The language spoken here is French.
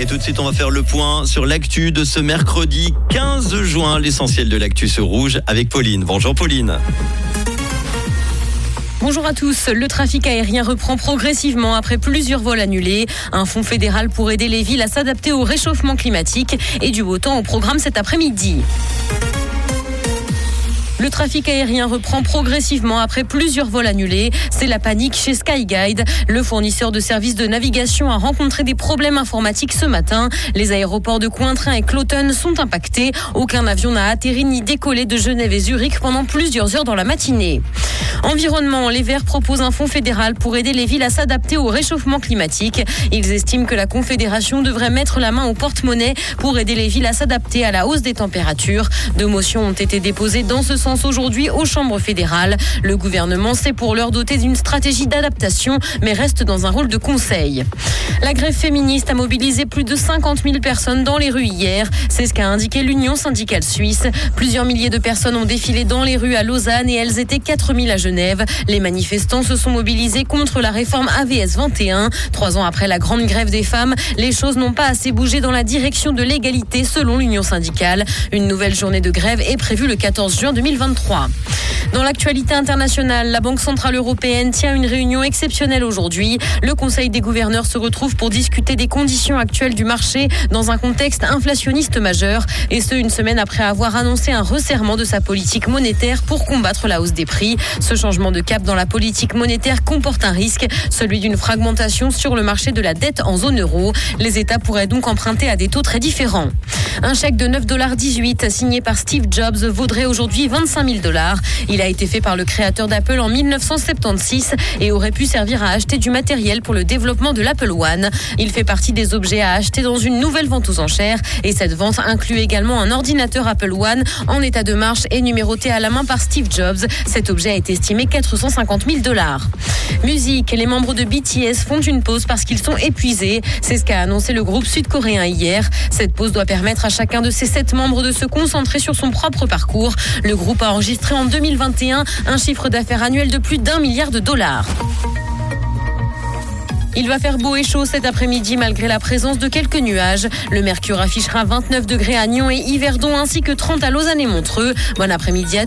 Et tout de suite, on va faire le point sur l'actu de ce mercredi 15 juin, l'essentiel de l'actu sur rouge avec Pauline. Bonjour Pauline. Bonjour à tous. Le trafic aérien reprend progressivement après plusieurs vols annulés. Un fonds fédéral pour aider les villes à s'adapter au réchauffement climatique et du beau temps au programme cet après-midi. Le trafic aérien reprend progressivement après plusieurs vols annulés. C'est la panique chez Skyguide. Le fournisseur de services de navigation a rencontré des problèmes informatiques ce matin. Les aéroports de Cointrin et Cloton sont impactés. Aucun avion n'a atterri ni décollé de Genève et Zurich pendant plusieurs heures dans la matinée. Environnement, les Verts proposent un fonds fédéral pour aider les villes à s'adapter au réchauffement climatique. Ils estiment que la Confédération devrait mettre la main au porte-monnaie pour aider les villes à s'adapter à la hausse des températures. Deux motions ont été déposées dans ce sens aujourd'hui aux chambres fédérales. Le gouvernement s'est pour leur doter d'une stratégie d'adaptation, mais reste dans un rôle de conseil. La grève féministe a mobilisé plus de 50 000 personnes dans les rues hier. C'est ce qu'a indiqué l'Union syndicale suisse. Plusieurs milliers de personnes ont défilé dans les rues à Lausanne et elles étaient 4 000 à Genève. Les manifestants se sont mobilisés contre la réforme AVS 21. Trois ans après la grande grève des femmes, les choses n'ont pas assez bougé dans la direction de l'égalité selon l'Union syndicale. Une nouvelle journée de grève est prévue le 14 juin 2020. Dans l'actualité internationale, la Banque Centrale Européenne tient une réunion exceptionnelle aujourd'hui. Le Conseil des gouverneurs se retrouve pour discuter des conditions actuelles du marché dans un contexte inflationniste majeur. Et ce, une semaine après avoir annoncé un resserrement de sa politique monétaire pour combattre la hausse des prix. Ce changement de cap dans la politique monétaire comporte un risque, celui d'une fragmentation sur le marché de la dette en zone euro. Les États pourraient donc emprunter à des taux très différents. Un chèque de 9,18$ signé par Steve Jobs vaudrait aujourd'hui 25 000 dollars. Il a été fait par le créateur d'Apple en 1976 et aurait pu servir à acheter du matériel pour le développement de l'Apple One. Il fait partie des objets à acheter dans une nouvelle vente aux enchères et cette vente inclut également un ordinateur Apple One en état de marche et numéroté à la main par Steve Jobs. Cet objet est estimé 450 000 dollars. Musique, les membres de BTS font une pause parce qu'ils sont épuisés. C'est ce qu'a annoncé le groupe sud-coréen hier. Cette pause doit permettre à chacun de ses sept membres de se concentrer sur son propre parcours. Le enregistré en 2021 un chiffre d'affaires annuel de plus d'un milliard de dollars. Il va faire beau et chaud cet après-midi malgré la présence de quelques nuages. Le mercure affichera 29 degrés à Nyon et Yverdon ainsi que 30 à Lausanne et Montreux. Bon après-midi à tous.